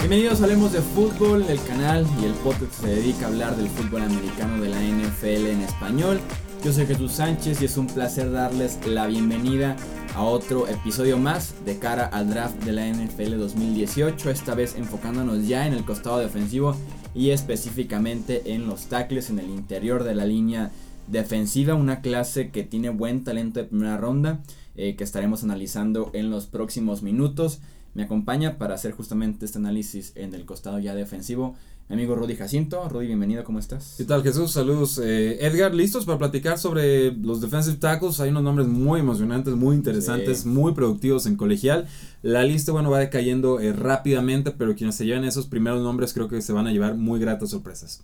Bienvenidos Hablemos de Fútbol, el canal y el podcast se dedica a hablar del fútbol americano de la NFL en español. Yo soy Jesús Sánchez y es un placer darles la bienvenida a otro episodio más de cara al draft de la NFL 2018, esta vez enfocándonos ya en el costado defensivo y específicamente en los tackles en el interior de la línea defensiva, una clase que tiene buen talento de primera ronda eh, que estaremos analizando en los próximos minutos. Me acompaña para hacer justamente este análisis en el costado ya defensivo mi amigo Rudy Jacinto. Rudy, bienvenido, ¿cómo estás? ¿Qué tal Jesús? Saludos. Eh, Edgar, ¿listos para platicar sobre los defensive tackles? Hay unos nombres muy emocionantes, muy interesantes, muy productivos en colegial. La lista, bueno, va decayendo eh, rápidamente, pero quienes se lleven esos primeros nombres creo que se van a llevar muy gratas sorpresas.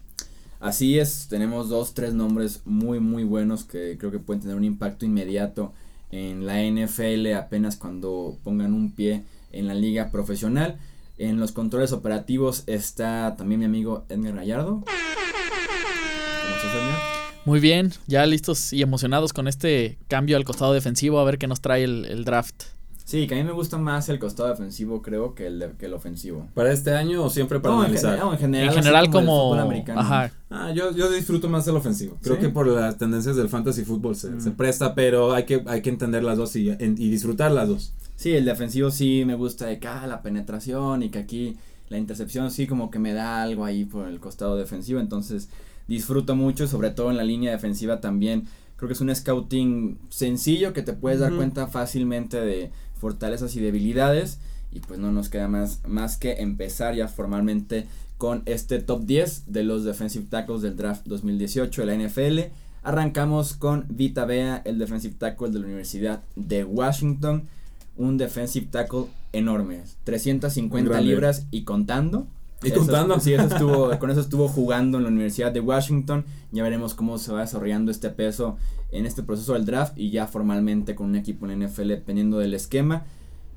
Así es, tenemos dos, tres nombres muy, muy buenos que creo que pueden tener un impacto inmediato en la NFL apenas cuando pongan un pie en la liga profesional. En los controles operativos está también mi amigo Edgar Gallardo. ¿Cómo estás, Edgar? Muy bien, ya listos y emocionados con este cambio al costado defensivo, a ver qué nos trae el, draft. Sí, que a mí me gusta más el costado defensivo, creo, que el, que el ofensivo. ¿Para este año o siempre para analizar? En, general, en general, como. Ajá. Ah, yo, yo disfruto más del ofensivo. Creo que por las tendencias del fantasy fútbol se, se, mm. presta, pero hay que, hay que entender las dos y, y disfrutar las dos. Sí, el defensivo sí me gusta de acá la penetración y que aquí la intercepción sí como que me da algo ahí por el costado defensivo, entonces disfruto mucho, sobre todo en la línea defensiva también. Creo que es un scouting sencillo que te puedes dar cuenta fácilmente de fortalezas y debilidades y pues no nos queda más, más que empezar ya formalmente con este top 10 de los defensive tackles del draft 2018 de la NFL. Arrancamos con Vita Bea, el defensive tackle de la Universidad de Washington un defensive tackle enorme, 350 libras y contando. Y contando. Sí, eso estuvo, con eso estuvo jugando en la Universidad de Washington. Ya veremos cómo se va desarrollando este peso en este proceso del draft y ya formalmente con un equipo en la NFL dependiendo del esquema.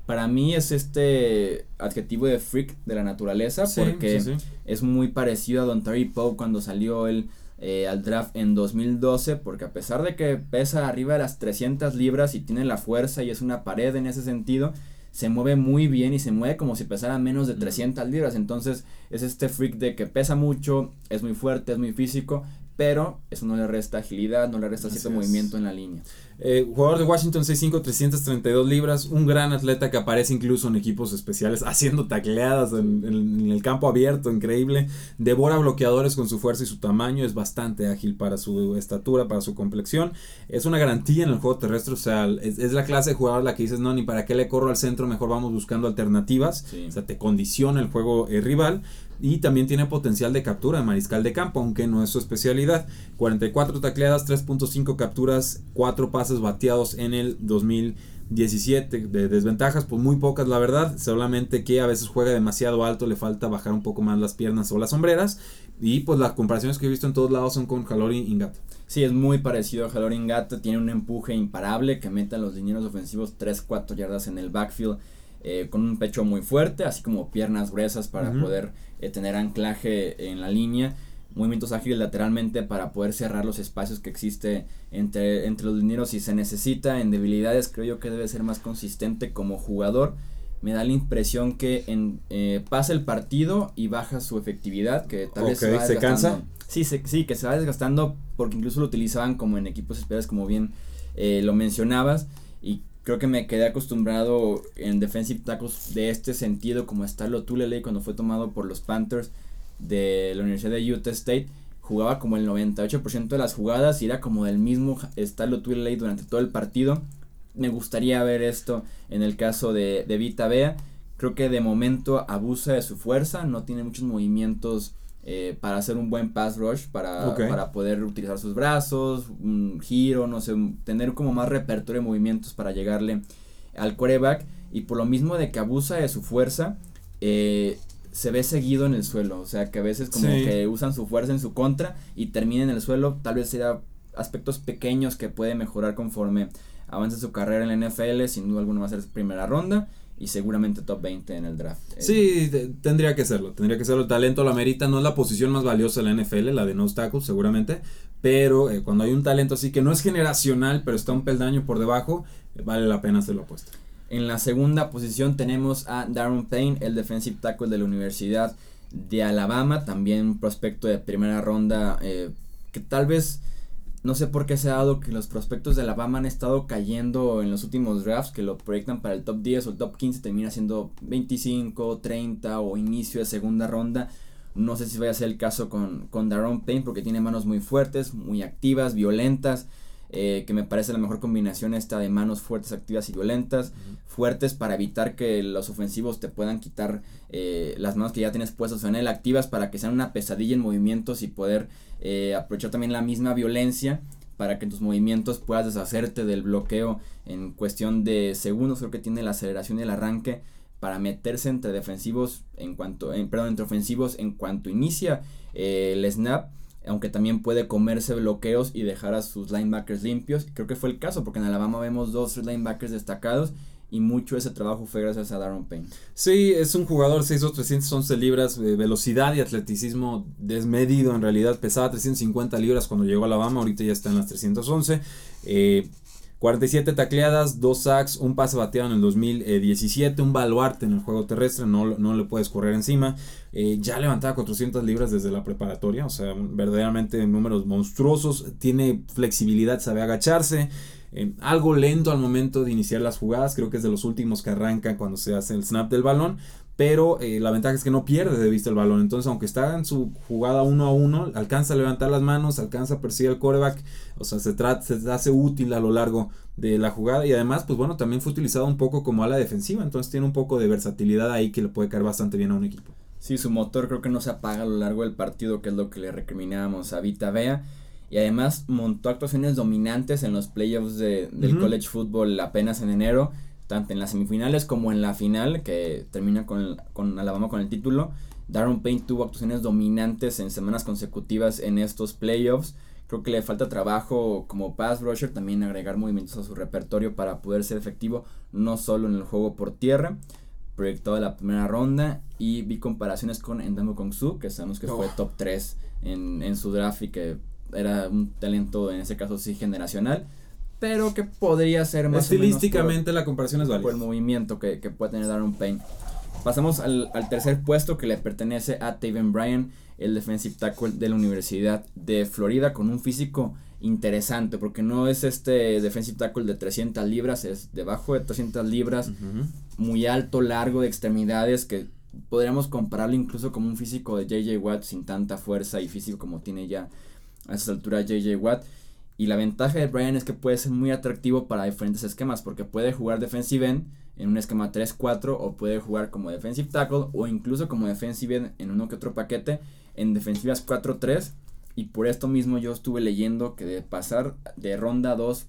Para mí es este adjetivo de freak de la naturaleza porque es muy parecido a Don Terry Pope cuando salió él eh, al draft en 2012 porque a pesar de que pesa arriba de las 300 libras y tiene la fuerza y es una pared en ese sentido, se mueve muy bien y se mueve como si pesara menos de 300 libras. Entonces es este freak de que pesa mucho, es muy fuerte, es muy físico, pero eso no le resta agilidad, no le resta cierto movimiento en la línea. Eh, jugador de Washington 6'5, 332 libras, un gran atleta que aparece incluso en equipos especiales, haciendo tacleadas en, el campo abierto, increíble. Devora bloqueadores con su fuerza y su tamaño, es bastante ágil para su estatura, para su complexión. Es una garantía en el juego terrestre, o sea, es, la clase de jugador la que dices, no, ni para qué le corro al centro, mejor vamos buscando alternativas. O sea, te condiciona el juego eh, rival y también tiene potencial de captura de mariscal de campo, aunque no es su especialidad. 44 tacleadas, 3.5 capturas, 4 pases bateados en el 2017. De desventajas, pues muy pocas la verdad, solamente que a veces juega demasiado alto, le falta bajar un poco más las piernas o las sombreras. Y pues las comparaciones que he visto en todos lados son con Jalori Ingato. Sí, es muy parecido a Jalori Ingato, tiene un empuje imparable que mete a los dineros ofensivos 3-4 yardas en el backfield. Eh, con un pecho muy fuerte, así como piernas gruesas para poder eh, tener anclaje en la línea, movimientos ágiles lateralmente para poder cerrar los espacios que existe entre, entre los dineros si se necesita. En debilidades creo yo que debe ser más consistente como jugador. Me da la impresión que en, eh, pasa el partido y baja su efectividad, que tal vez se, ¿Se cansa. Sí, sí, que se va desgastando porque incluso lo utilizaban como en equipos especiales, como bien lo mencionabas. Creo que me quedé acostumbrado en defensive tackles de este sentido, como Starlo Tulele cuando fue tomado por los Panthers de la Universidad de Utah State. Jugaba como el 98% de las jugadas y era como del mismo Starlo Tulele durante todo el partido. Me gustaría ver esto en el caso de, de Vita Bea. Creo que de momento abusa de su fuerza, no tiene muchos movimientos eh, para hacer un buen pass rush, para, para poder utilizar sus brazos, un giro, no sé, tener como más repertorio de movimientos para llegarle al coreback. Y por lo mismo de que abusa de su fuerza, eh, se ve seguido en el suelo. O sea, que a veces como que usan su fuerza en su contra y termina en el suelo. Tal vez sea aspectos pequeños que puede mejorar conforme avance su carrera en la NFL. Sin duda alguna va a ser su primera ronda y seguramente top 20 en el draft. Sí, tendría que serlo, tendría que serlo. El talento la merita, no es la posición más valiosa de la NFL, la de no tackle, seguramente, pero eh, cuando hay un talento así que no es generacional, pero está un peldaño por debajo, eh, vale la pena hacerlo apuesta. En la segunda posición tenemos a Darren Payne, el defensive tackle de la Universidad de Alabama, también prospecto de primera ronda, eh, que tal vez no sé por qué se ha dado que los prospectos de Alabama han estado cayendo en los últimos drafts, que lo proyectan para el top 10 o el top 15, termina siendo 25, 30 o inicio de segunda ronda. No sé si vaya a ser el caso con, con Daron Payne porque tiene manos muy fuertes, muy activas, violentas. Eh, que me parece la mejor combinación esta de manos fuertes, activas y violentas, fuertes para evitar que los ofensivos te puedan quitar eh, las manos que ya tienes puestas en él, activas para que sean una pesadilla en movimientos y poder eh, aprovechar también la misma violencia para que en tus movimientos puedas deshacerte del bloqueo en cuestión de segundos, creo que tiene la aceleración y el arranque para meterse entre defensivos en cuanto, perdón, entre ofensivos en cuanto inicia el snap aunque también puede comerse bloqueos y dejar a sus linebackers limpios. Creo que fue el caso, porque en Alabama vemos dos linebackers destacados y mucho ese trabajo fue gracias a Darren Payne. Sí, es un jugador 6'2", 311 libras, de velocidad y atleticismo desmedido en realidad, pesaba 350 libras cuando llegó a Alabama, ahorita ya está en las 311. Eh, 47 tacleadas, 2 sacks, un pase bateado en el 2017, un baluarte en el juego terrestre, no, no le puedes correr encima. Eh, ya levantaba 400 libras desde la preparatoria, o sea, verdaderamente números monstruosos, tiene flexibilidad, sabe agacharse. Eh, algo lento al momento de iniciar las jugadas, creo que es de los últimos que arranca cuando se hace el snap del balón, pero eh, la ventaja es que no pierde de vista el balón. Entonces, aunque está en su jugada uno a uno, alcanza a levantar las manos, alcanza a perseguir al coreback, o sea, se, se hace útil a lo largo de la jugada y además, pues bueno, también fue utilizado un poco como ala defensiva, entonces tiene un poco de versatilidad ahí que le puede caer bastante bien a un equipo. Sí, su motor creo que no se apaga a lo largo del partido, que es lo que le recriminábamos a Vita Vea. Y además montó actuaciones dominantes en los playoffs de, del college football apenas en enero tanto en las semifinales como en la final, que termina con, con Alabama con el título. Darren Payne tuvo actuaciones dominantes en semanas consecutivas en estos playoffs. Creo que le falta trabajo como pass rusher, también agregar movimientos a su repertorio para poder ser efectivo, no solo en el juego por tierra. Proyectado de la primera ronda y vi comparaciones con Endamo Kong Su, que sabemos que fue top 3 en, en su draft y que era un talento, en ese caso sí, generacional pero que podría ser más Estilísticamente la comparación es válida. Por el movimiento que, que puede tener Darren Payne. Pasamos al, al, tercer puesto que le pertenece a Taven Bryan, el defensive tackle de la Universidad de Florida, con un físico interesante, porque no es este defensive tackle de 300 libras, es debajo de 300 libras, muy alto, largo de extremidades, que podríamos compararlo incluso como un físico de JJ Watt sin tanta fuerza y físico como tiene ya a esa altura JJ Watt. Y la ventaja de Brian es que puede ser muy atractivo para diferentes esquemas, porque puede jugar defensive end en un esquema 3-4 o puede jugar como defensive tackle o incluso como defensive end en uno que otro paquete en defensivas 4-3. Y por esto mismo yo estuve leyendo que de pasar de ronda 2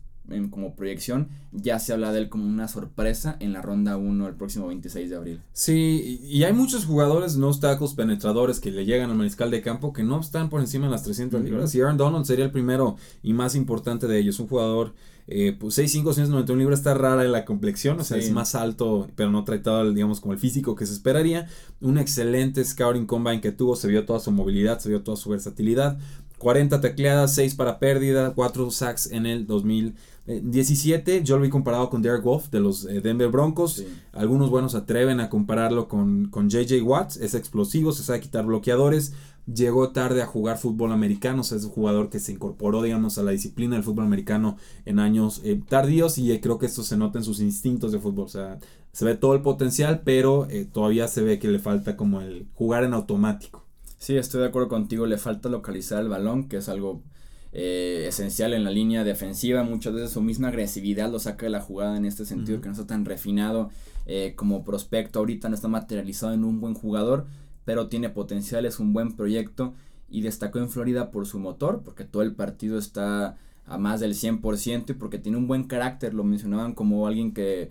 como proyección, ya se habla de él como una sorpresa en la ronda 1 el próximo 26 de abril. Sí, y hay muchos jugadores no tacos penetradores que le llegan al mariscal de campo que no están por encima de las 300 libras. Y Aaron Donald sería el primero y más importante de ellos. Un jugador, eh, pues 6'5, 191 libras está rara en la complexión, o sea, es más alto, pero no tratado, digamos, como el físico que se esperaría. Un excelente scouting combine que tuvo, se vio toda su movilidad, se vio toda su versatilidad. 40 tecleadas, 6 para pérdida, 4 sacks en el 2000. 17, eh, yo lo vi comparado con Derek Wolf de los eh, Denver Broncos. Algunos buenos atreven a compararlo con, con JJ Watts. Es explosivo, se sabe quitar bloqueadores. Llegó tarde a jugar fútbol americano. O sea, es un jugador que se incorporó, digamos, a la disciplina del fútbol americano en años eh, tardíos. Y creo que esto se nota en sus instintos de fútbol. O sea, se ve todo el potencial, pero todavía se ve que le falta como el jugar en automático. Sí, estoy de acuerdo contigo. Le falta localizar el balón, que es algo eh, esencial en la línea defensiva. Muchas veces su misma agresividad lo saca de la jugada en este sentido, que no está tan refinado eh, como prospecto. Ahorita no está materializado en un buen jugador, pero tiene potencial, es un buen proyecto y destacó en Florida por su motor, porque todo el partido está a más del 100% y porque tiene un buen carácter. Lo mencionaban como alguien que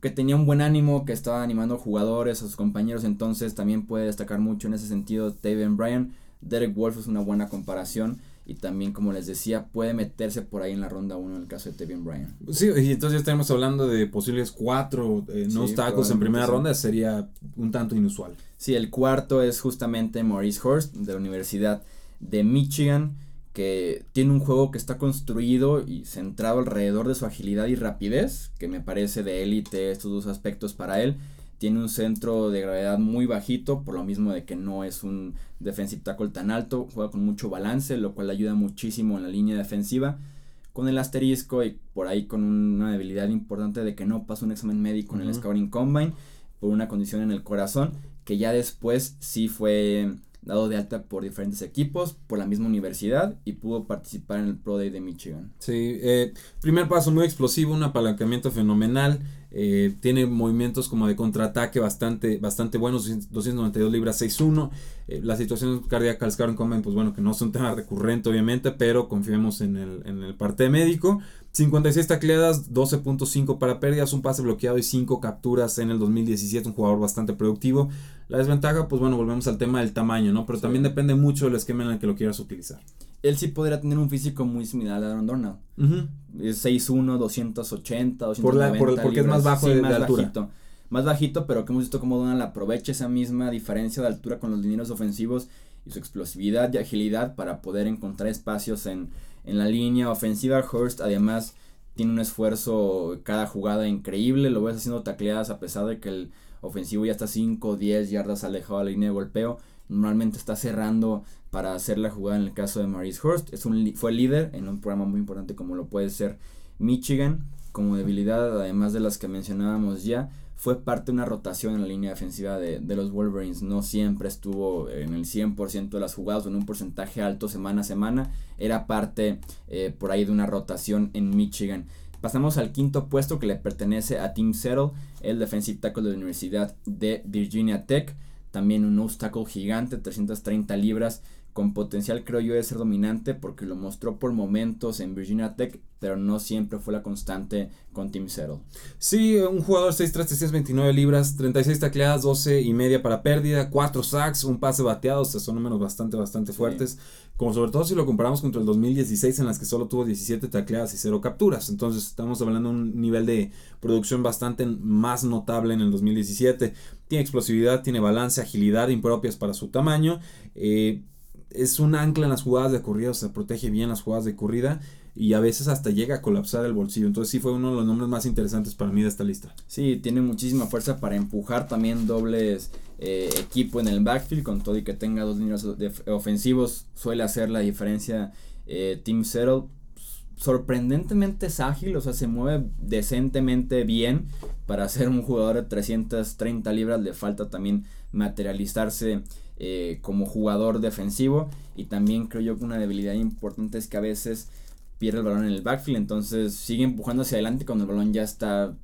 que tenía un buen ánimo, que estaba animando jugadores, a sus compañeros, entonces también puede destacar mucho en ese sentido David Bryan. Derek Wolf es una buena comparación y también, como les decía, puede meterse por ahí en la ronda 1 en el caso de Tevin Bryan. Sí, y entonces ya estamos hablando de posibles cuatro eh, no tacos en primera ronda, sería un tanto inusual. Sí, el cuarto es justamente Maurice Horst de la Universidad de Michigan, que tiene un juego que está construido y centrado alrededor de su agilidad y rapidez, que me parece de élite estos dos aspectos para él. Tiene un centro de gravedad muy bajito, por lo mismo de que no es un defensive tackle tan alto, juega con mucho balance, lo cual ayuda muchísimo en la línea defensiva. Con el asterisco y por ahí con una debilidad importante de que no pasa un examen médico en el Scouting Combine por una condición en el corazón, que ya después sí fue dado de alta por diferentes equipos, por la misma universidad y pudo participar en el Pro Day de Michigan. Sí, eh, primer paso muy explosivo, un apalancamiento fenomenal, eh, tiene movimientos como de contraataque bastante, bastante buenos, 292 libras 6-1. Eh, la situación cardíaca al Comen, pues bueno, que no es un tema recurrente obviamente, pero confiemos en el, en el parte médico. 56 tacleadas, 12.5 para pérdidas, un pase bloqueado y 5 capturas en el 2017, un jugador bastante productivo. La desventaja, pues bueno, volvemos al tema del tamaño, ¿no? Pero también depende mucho del esquema en el que lo quieras utilizar. Él sí podría tener un físico muy similar a Aaron Donald. Es 6'1, 280, 290 por por, Porque es más bajo de, más altura. Bajito. Más bajito, pero que hemos visto cómo Donald aprovecha esa misma diferencia de altura con los dineros ofensivos y su explosividad y agilidad para poder encontrar espacios en, en la línea ofensiva. Hurst además tiene un esfuerzo cada jugada increíble, lo ves haciendo tacleadas a pesar de que el ofensivo ya está 5 o 10 yardas alejado de la línea de golpeo. Normalmente está cerrando para hacer la jugada en el caso de Maurice Hurst. Es un, fue líder en un programa muy importante como lo puede ser Michigan. Como debilidad, además de las que mencionábamos ya, fue parte de una rotación en la línea defensiva de, los Wolverines. No siempre estuvo en el 100% de las jugadas o en un porcentaje alto semana a semana. Era parte eh, por ahí de una rotación en Michigan. Pasamos al quinto puesto que le pertenece a Tim Settle, el defensive tackle de la Universidad de Virginia Tech. También un obstáculo gigante, 330 libras con potencial creo yo de ser dominante porque lo mostró por momentos en Virginia Tech, pero no siempre fue la constante con Team Settle. Sí, un jugador 6'3", 29 libras, 36 tacleadas, 12 y media para pérdida, 4 sacks, un pase bateado, o sea, son números bastante, bastante fuertes. Como sobre todo si lo comparamos contra el 2016 en las que solo tuvo 17 tacleadas y 0 capturas. Entonces estamos hablando de un nivel de producción bastante más notable en el 2017. Tiene explosividad, tiene balance, agilidad impropias para su tamaño. Eh, es un ancla en las jugadas de corrida, o sea, protege bien las jugadas de corrida y a veces hasta llega a colapsar el bolsillo. Entonces sí fue uno de los nombres más interesantes para mí de esta lista. Sí, tiene muchísima fuerza para empujar también dobles eh, equipo en el backfield, con todo y que tenga dos líneas ofensivos, suele hacer la diferencia eh, Team Settle. Sorprendentemente es ágil, o sea, se mueve decentemente bien para ser un jugador de 330 libras. Le falta también materializarse eh, como jugador defensivo. Y también creo yo que una debilidad importante es que a veces pierde el balón en el backfield, entonces sigue empujando hacia adelante cuando el balón ya está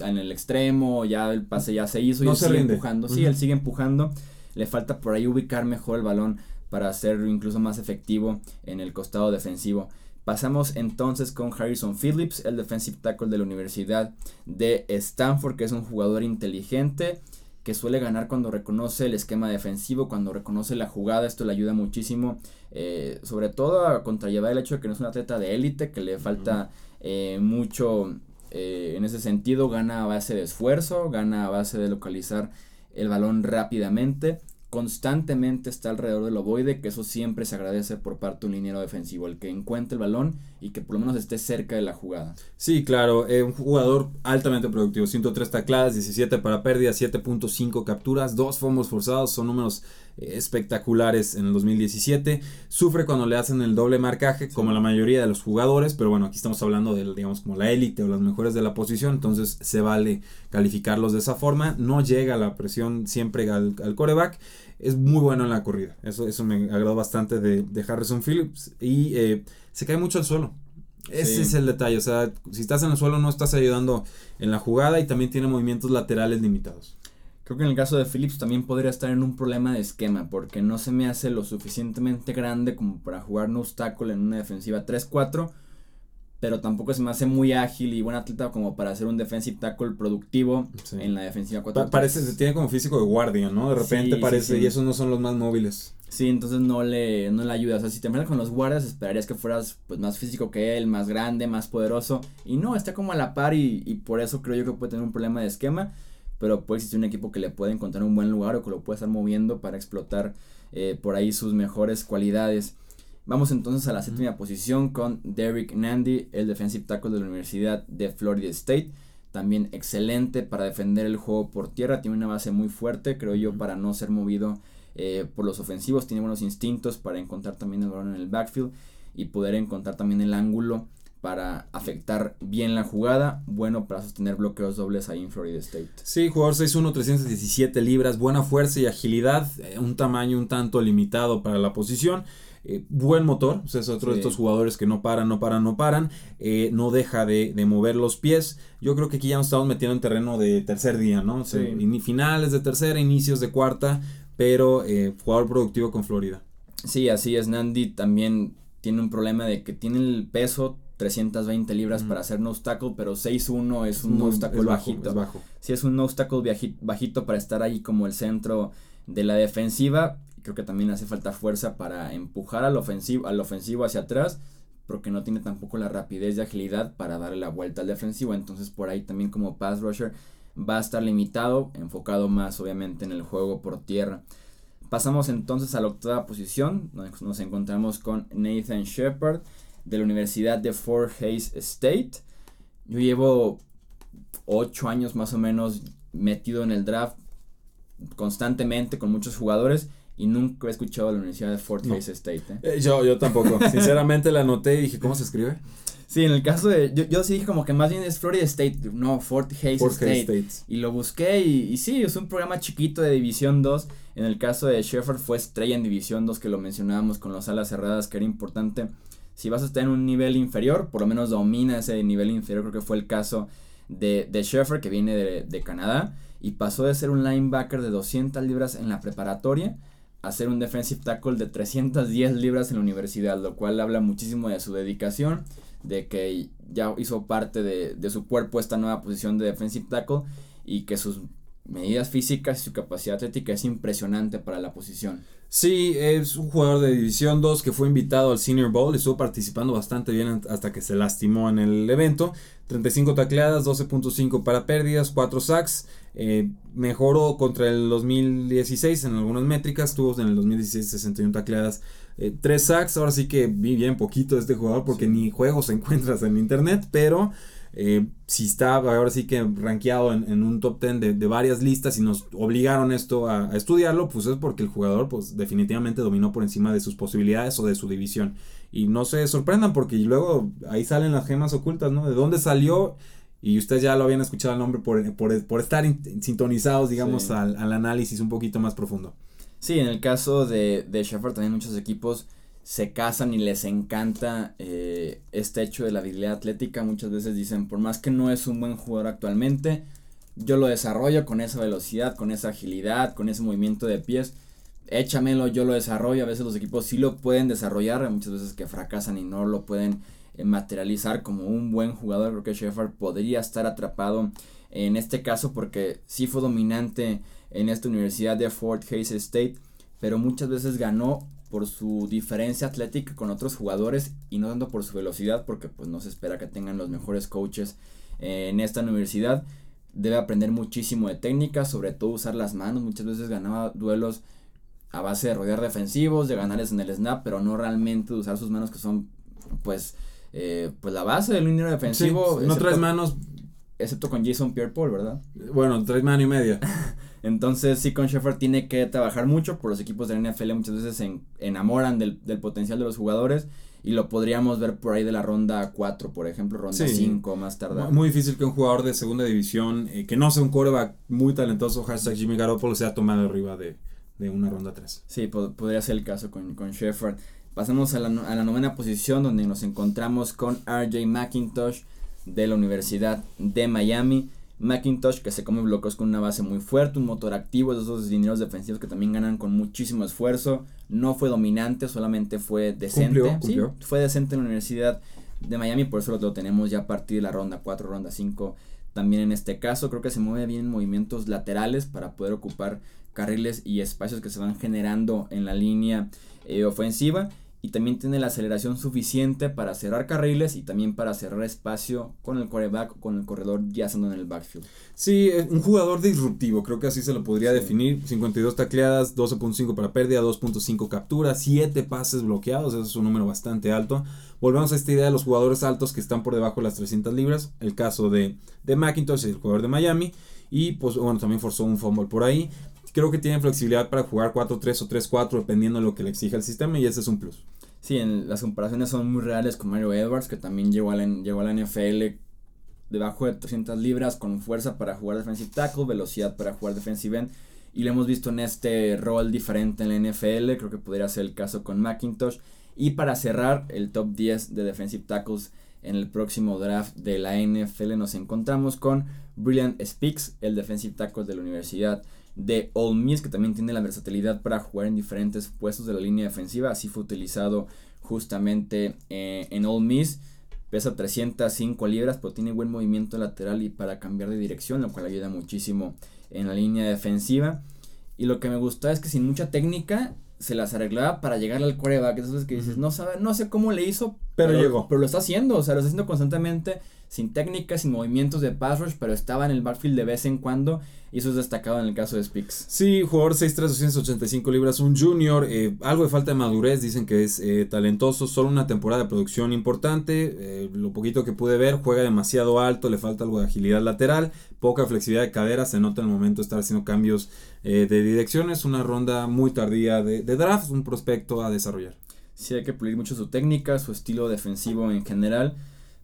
en el extremo, ya el pase ya se hizo y sigue empujando. Sí, él sigue empujando. Le falta por ahí ubicar mejor el balón para ser incluso más efectivo en el costado defensivo. Pasamos entonces con Harrison Phillips, el defensive tackle de la Universidad de Stanford, que es un jugador inteligente que suele ganar cuando reconoce el esquema defensivo, cuando reconoce la jugada, esto le ayuda muchísimo, eh, sobre todo a contrallevar el hecho de que no es un atleta de élite, que le falta eh, mucho eh, en ese sentido, gana a base de esfuerzo, gana a base de localizar el balón rápidamente, constantemente está alrededor del ovoide, que eso siempre se agradece por parte de un liniero defensivo, el que encuentre el balón y que por lo menos esté cerca de la jugada. Sí, claro, eh, un jugador altamente productivo, 103 tacladas, 17 para pérdida, 7.5 capturas, 2 fomos forzados, son números espectaculares en el 2017. Sufre cuando le hacen el doble marcaje, como la mayoría de los jugadores, pero bueno, aquí estamos hablando de, digamos, como la élite o las mejores de la posición, entonces se vale calificarlos de esa forma. No llega la presión siempre al, al coreback es muy bueno en la corrida. Eso, eso me agradó bastante de, Harrison Phillips. Y eh, se cae mucho al suelo. Ese es el detalle. O sea, si estás en el suelo no estás ayudando en la jugada y también tiene movimientos laterales limitados. Creo que en el caso de Phillips también podría estar en un problema de esquema porque no se me hace lo suficientemente grande como para jugar no obstáculo en una defensiva 3-4 pero tampoco se me hace muy ágil y buen atleta como para hacer un defensive tackle productivo en la defensiva 4 Parece, se tiene como físico de guardia, ¿no? De repente parece, y esos no son los más móviles. Sí, entonces no le, no le ayuda. O sea, si te enfrentas con los guardias, esperarías que fueras pues más físico que él, más grande, más poderoso. Y no, está como a la par y, y por eso creo yo que puede tener un problema de esquema. Pero puede existir un equipo que le puede encontrar un buen lugar o que lo puede estar moviendo para explotar eh, por ahí sus mejores cualidades. Vamos entonces a la séptima posición con Derek Nandy, el defensive tackle de la Universidad de Florida State. También excelente para defender el juego por tierra, tiene una base muy fuerte, creo yo, para no ser movido eh, por los ofensivos. Tiene buenos instintos para encontrar también el balón en el backfield y poder encontrar también el ángulo para afectar bien la jugada, bueno para sostener bloqueos dobles ahí en Florida State. Sí, jugador 6'1, 317 libras, buena fuerza y agilidad, eh, un tamaño un tanto limitado para la posición. Eh, buen motor, o sea, es otro de estos jugadores que no paran, no paran, no paran, eh, no deja de, mover los pies. Yo creo que aquí ya nos estamos metiendo en terreno de tercer día, ¿no? finales de tercera, inicios de cuarta, pero eh, jugador productivo con Florida. Sí, así es. Nandi también tiene un problema de que tiene el peso 320 libras para hacer no tackle, pero 6'1 es un no tackle bajito. Es bajo. Sí, es un no tackle bajito para estar ahí como el centro de la defensiva creo que también hace falta fuerza para empujar al ofensivo, al ofensivo hacia atrás, porque no tiene tampoco la rapidez y agilidad para darle la vuelta al defensivo. Entonces por ahí también como pass rusher va a estar limitado, enfocado más obviamente en el juego por tierra. Pasamos entonces a la octava posición, nos, nos encontramos con Nathan Shepard de la Universidad de Fort Hays State. Yo llevo 8 años más o menos metido en el draft constantemente con muchos jugadores y nunca he escuchado a la Universidad de Fort Hays State. ¿eh? Eh, yo, yo tampoco. Sinceramente la anoté y dije, ¿cómo se escribe? Sí, en el caso de. Yo, yo sí dije como que más bien es Florida State, no, Fort Hays State. Y lo busqué y, y, sí, es un programa chiquito de División 2. En el caso de Shepard fue estrella en División 2, que lo mencionábamos con las alas cerradas, que era importante. Si vas a estar en un nivel inferior, por lo menos domina ese nivel inferior. Creo que fue el caso de, de Shepard, que viene de, de Canadá. Y pasó de ser un linebacker de 200 libras en la preparatoria hacer un defensive tackle de 310 libras en la universidad, lo cual habla muchísimo de su dedicación, de que ya hizo parte de, de su cuerpo esta nueva posición de defensive tackle y que sus medidas físicas y su capacidad atlética es impresionante para la posición. Sí, es un jugador de División 2 que fue invitado al Senior Bowl, estuvo participando bastante bien hasta que se lastimó en el evento. 35 tacleadas, 12.5 para pérdidas, 4 sacks. Eh, mejoró contra el 2016 en algunas métricas, tuvo en el 2016 61 tacleadas, 3 eh, sacks. Ahora sí que vi bien poquito de este jugador porque ni juegos encuentras en internet, pero eh, si está ahora sí que rankeado en, un top 10 de, varias listas y nos obligaron esto a, estudiarlo, pues es porque el jugador pues definitivamente dominó por encima de sus posibilidades o de su división. Y no se sorprendan porque luego ahí salen las gemas ocultas, ¿no? De dónde salió y ustedes ya lo habían escuchado el nombre por, por, estar sintonizados, digamos, al, análisis un poquito más profundo. Sí, en el caso de, de también muchos equipos se casan y les encanta eh, este hecho de la habilidad atlética. Muchas veces dicen, por más que no es un buen jugador actualmente, yo lo desarrollo con esa velocidad, con esa agilidad, con ese movimiento de pies. Échamelo, yo lo desarrollo. A veces los equipos sí lo pueden desarrollar, muchas veces que fracasan y no lo pueden eh, materializar como un buen jugador. Creo que Shepard podría estar atrapado en este caso porque sí fue dominante en esta universidad de Fort Hays State, pero muchas veces ganó por su diferencia atlética con otros jugadores y no tanto por su velocidad porque pues no se espera que tengan los mejores coaches en esta universidad. Debe aprender muchísimo de técnica, sobre todo usar las manos. Muchas veces ganaba duelos a base de rodear defensivos, de ganarles en el snap, pero no realmente de usar sus manos que son pues eh, pues la base del línea defensivo. no tres manos. Excepto con Jason Pierre Paul, ¿verdad? Bueno, tres manos y media. Entonces sí, con Shepard tiene que trabajar mucho, por los equipos de la NFL muchas veces se enamoran del, potencial de los jugadores y lo podríamos ver por ahí de la ronda 4, por ejemplo, ronda 5 más tarde. Muy difícil que un jugador de segunda división, eh, que no sea un coreback muy talentoso, hashtag Jimmy Garoppolo, sea tomado arriba de, una ronda 3. Sí, podría ser el caso con, con Shepard. Pasamos a la, a la novena posición donde nos encontramos con RJ McIntosh de la Universidad de Miami. Macintosh que se come bloqueos con una base muy fuerte, un motor activo, de esos dineros defensivos que también ganan con muchísimo esfuerzo. No fue dominante, solamente fue decente. fue decente en la Universidad de Miami, por eso lo tenemos ya a partir de la ronda 4, ronda 5. También en este caso creo que se mueve bien en movimientos laterales para poder ocupar carriles y espacios que se van generando en la línea eh, ofensiva. Y también tiene la aceleración suficiente para cerrar carriles y también para cerrar espacio con el quarterback con el corredor ya estando en el backfield. Sí, eh, un jugador disruptivo, creo que así se lo podría definir. 52 tacleadas, 12.5 para pérdida, 2.5 capturas, 7 pases bloqueados, eso es un número bastante alto. Volvemos a esta idea de los jugadores altos que están por debajo de las 300 libras, el caso de, de McIntosh, el jugador de Miami, y pues bueno, también forzó un fumble por ahí. Creo que tiene flexibilidad para jugar 4-3 o 3-4 dependiendo de lo que le exija el sistema y ese es un plus. Sí, en, las comparaciones son muy reales con Mario Edwards, que también llegó a la, llegó a la NFL debajo de 300 libras con fuerza para jugar defensive tackle, velocidad para jugar defensive end. Y lo hemos visto en este rol diferente en la NFL, creo que podría ser el caso con McIntosh. Y para cerrar el top 10 de defensive tackles en el próximo draft de la NFL nos encontramos con Brilliant Speaks, el defensive tackle de la Universidad de Ole Miss, que también tiene la versatilidad para jugar en diferentes puestos de la línea defensiva. Así fue utilizado justamente eh, en Ole Miss. Pesa 305 libras, pero tiene buen movimiento lateral y para cambiar de dirección, lo cual ayuda muchísimo en la línea defensiva. Y lo que me gustó es que sin mucha técnica se las arreglaba para llegar al. Eso que dices, no, sabe, no sé cómo le hizo, pero, llegó. Pero lo está haciendo, o sea, lo está haciendo constantemente, sin técnica, sin movimientos de pass rush, pero estaba en el backfield de vez en cuando y eso es destacado en el caso de Spix. Sí, jugador 6'3", 285 libras, un junior, eh, algo de falta de madurez, dicen que es eh, talentoso, solo una temporada de producción importante, eh, lo poquito que pude ver, juega demasiado alto, le falta algo de agilidad lateral, poca flexibilidad de cadera, se nota en el momento de estar haciendo cambios de dirección, es una ronda muy tardía de, de draft, un prospecto a desarrollar. Sí, hay que pulir mucho su técnica, su estilo defensivo en general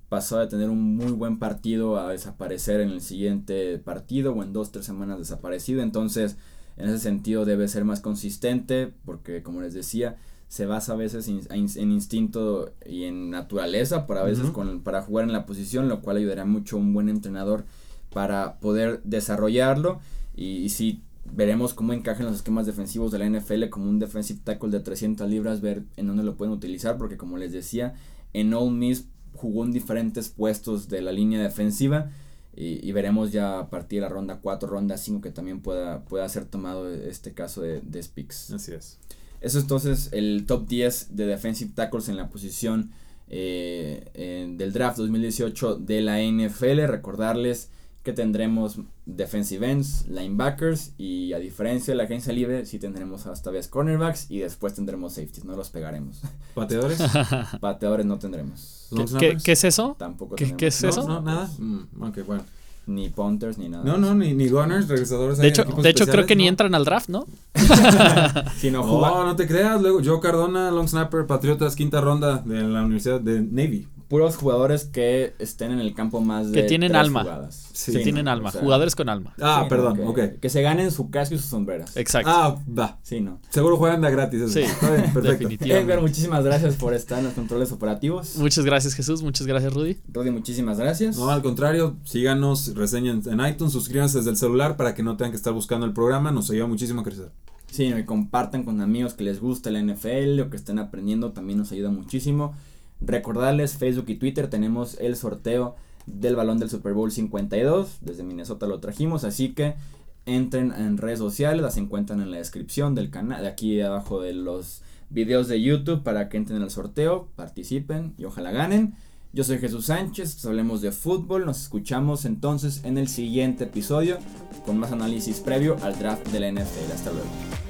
pasó de tener un muy buen partido a desaparecer en el siguiente partido o en dos, tres semanas desaparecido. Entonces, en ese sentido debe ser más consistente porque, como les decía, se basa a veces en instinto y en naturaleza para a veces con, para jugar en la posición, lo cual ayudará mucho a un buen entrenador para poder desarrollarlo y, y sí veremos cómo encajan los esquemas defensivos de la NFL como un defensive tackle de 300 libras, ver en dónde lo pueden utilizar porque como les decía, en Ole Miss jugó en diferentes puestos de la línea defensiva y, veremos ya a partir de la ronda 4, ronda 5 que también pueda, pueda ser tomado este caso de, de Speaks. Así es. Eso es entonces el top 10 de defensive tackles en la posición eh, del draft 2018 de la NFL. Recordarles que tendremos defensive ends, linebackers y a diferencia de la agencia libre, sí tendremos hasta vez cornerbacks y después tendremos safeties, no los pegaremos. ¿Pateadores? Pateadores no tendremos. ¿Qué, ¿Qué, es eso? Tampoco ¿Qué, ¿Qué es eso? No, nada. Mm, ok, bueno ni punters ni nada. No, no, ni, ni gunners, regresadores. De hecho, de hecho creo que ni entran al draft, ¿no? si no, no, no te creas. Luego, Joe Cardona, long snapper, Patriotas, quinta ronda de la Universidad de Navy puros jugadores que estén en el campo más de que tienen alma. sí, que tienen alma. Jugadores con alma. Ah perdón ok. que se ganen su casco y sus sombreras. Exacto. Ah va. Sí no seguro juegan de gratis eso. sí. Perfecto. definitivamente. Edgar muchísimas gracias por estar en los controles operativos. Muchas gracias Jesús. Muchas gracias Rudy. Rudy muchísimas gracias. No al contrario síganos reseñen en iTunes suscríbanse desde el celular para que no tengan que estar buscando el programa. Nos ayuda muchísimo a crecer. Sí, y compartan con amigos que les gusta el NFL o que estén aprendiendo, también nos ayuda muchísimo. Recordarles, Facebook y Twitter tenemos el sorteo del balón del Super Bowl 52. Desde Minnesota lo trajimos, así que entren en redes sociales, las encuentran en la descripción del canal, de aquí abajo de los videos de YouTube para que entren al sorteo, participen y ojalá ganen. Yo soy Jesús Sánchez, hablemos de fútbol, nos escuchamos entonces en el siguiente episodio con más análisis previo al draft de la NFL. Hasta luego.